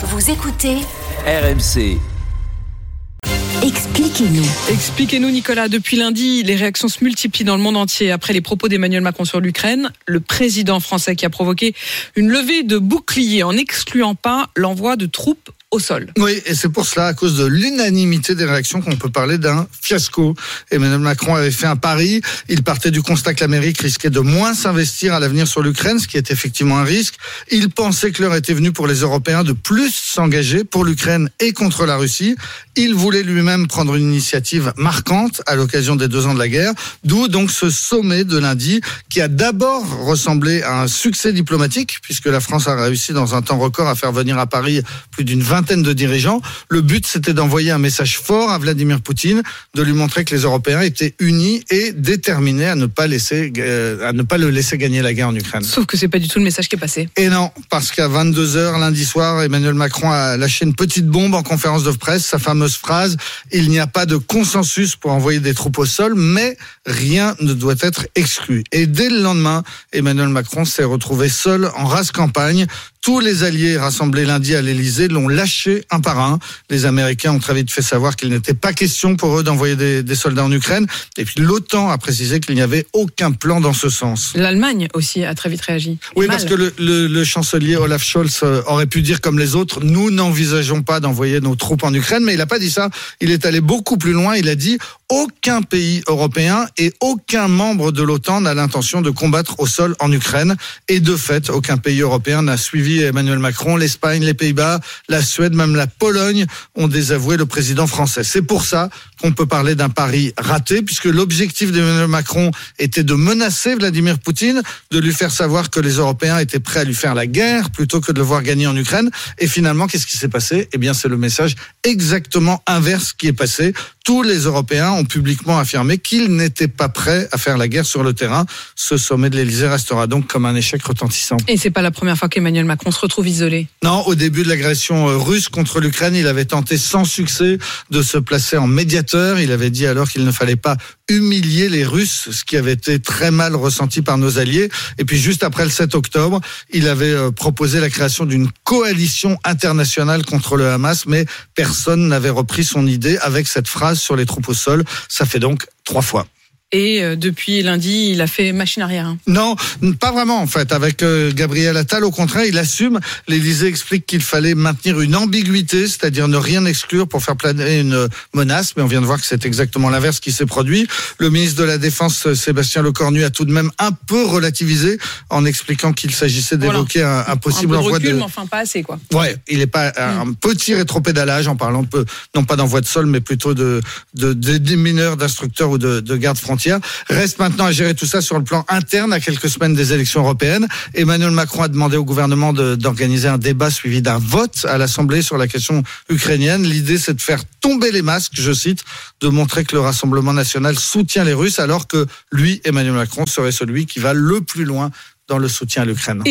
Vous écoutez RMC. Expliquez-nous. Expliquez-nous, Nicolas. Depuis lundi, les réactions se multiplient dans le monde entier après les propos d'Emmanuel Macron sur l'Ukraine. Le président français qui a provoqué une levée de boucliers en n'excluant pas l'envoi de troupes au sol. Oui, et c'est pour cela, à cause de l'unanimité des réactions, qu'on peut parler d'un fiasco. Emmanuel Macron avait fait un pari. Il partait du constat que l'Amérique risquait de moins s'investir à l'avenir sur l'Ukraine, ce qui est effectivement un risque. Il pensait que l'heure était venue pour les Européens de plus s'engager pour l'Ukraine et contre la Russie. Il voulait lui-même prendre une initiative marquante à l'occasion des deux ans de la guerre, d'où donc ce sommet de lundi qui a d'abord ressemblé à un succès diplomatique, puisque la France a réussi dans un temps record à faire venir à Paris plus d'une vingtaine de dirigeants. Le but, c'était d'envoyer un message fort à Vladimir Poutine, de lui montrer que les Européens étaient unis et déterminés à ne pas laisser, euh, à ne pas le laisser gagner la guerre en Ukraine. Sauf que c'est pas du tout le message qui est passé. Et non, parce qu'à 22h lundi soir, Emmanuel Macron a lâché une petite bombe en conférence de presse, sa fameuse phrase il n'y a pas de consensus pour envoyer des troupes au sol, mais rien ne doit être exclu. Et dès le lendemain, Emmanuel Macron s'est retrouvé seul en race campagne. Tous les alliés rassemblés lundi à l'Elysée l'ont lâché un par un. Les Américains ont très vite fait savoir qu'il n'était pas question pour eux d'envoyer des, des, soldats en Ukraine. Et puis l'OTAN a précisé qu'il n'y avait aucun plan dans ce sens. L'Allemagne aussi a très vite réagi. Oui, parce que le, le, le, chancelier Olaf Scholz euh, aurait pu dire comme les autres, nous n'envisageons pas d'envoyer nos troupes en Ukraine, mais il n'a pas dit ça. Il est allé beaucoup plus loin. Il a dit aucun pays européen et aucun membre de l'OTAN n'a l'intention de combattre au sol en Ukraine. Et de fait, aucun pays européen n'a suivi Emmanuel Macron. L'Espagne, les Pays-Bas, la Suède, même la Pologne ont désavoué le président français. C'est pour ça qu'on peut parler d'un pari raté, puisque l'objectif d'Emmanuel Macron était de menacer Vladimir Poutine, de lui faire savoir que les Européens étaient prêts à lui faire la guerre plutôt que de le voir gagner en Ukraine. Et finalement, qu'est-ce qui s'est passé? Eh bien, c'est le message exactement inverse qui est passé. Tous les Européens ont publiquement affirmé qu'ils n'étaient pas prêts à faire la guerre sur le terrain. Ce sommet de l'Elysée restera donc comme un échec retentissant. Et c'est pas la première fois qu'Emmanuel Macron se retrouve isolé. Non, au début de l'agression euh, russe contre l'Ukraine, il avait tenté sans succès de se placer en médiateur. Il avait dit alors qu'il ne fallait pas humilier les Russes, ce qui avait été très mal ressenti par nos alliés. Et puis juste après le 7 octobre, il avait euh, proposé la création d'une coalition internationale contre le Hamas, mais personne n'avait repris son idée avec cette phrase sur les troupes au sol. Ça fait donc trois fois. Et euh, depuis lundi, il a fait machine arrière. Hein. Non, pas vraiment en fait. Avec euh, Gabriel Attal, au contraire, il assume. L'Élysée explique qu'il fallait maintenir une ambiguïté, c'est-à-dire ne rien exclure pour faire planer une menace. Mais on vient de voir que c'est exactement l'inverse qui s'est produit. Le ministre de la Défense, Sébastien Lecornu, a tout de même un peu relativisé en expliquant qu'il s'agissait d'évoquer voilà. un, un, possible un recul, de. Mais enfin, pas assez quoi. Ouais, il est pas mm. un petit rétropédalage en parlant de, non pas d'envoi de sol, mais plutôt de de, de, de mineurs, d'instructeurs ou de, de gardes Reste maintenant à gérer tout ça sur le plan interne à quelques semaines des élections européennes. Emmanuel Macron a demandé au gouvernement d'organiser un débat suivi d'un vote à l'Assemblée sur la question ukrainienne. L'idée, c'est de faire tomber les masques, je cite, de montrer que le Rassemblement national soutient les Russes alors que lui, Emmanuel Macron, serait celui qui va le plus loin dans le soutien à l'Ukraine.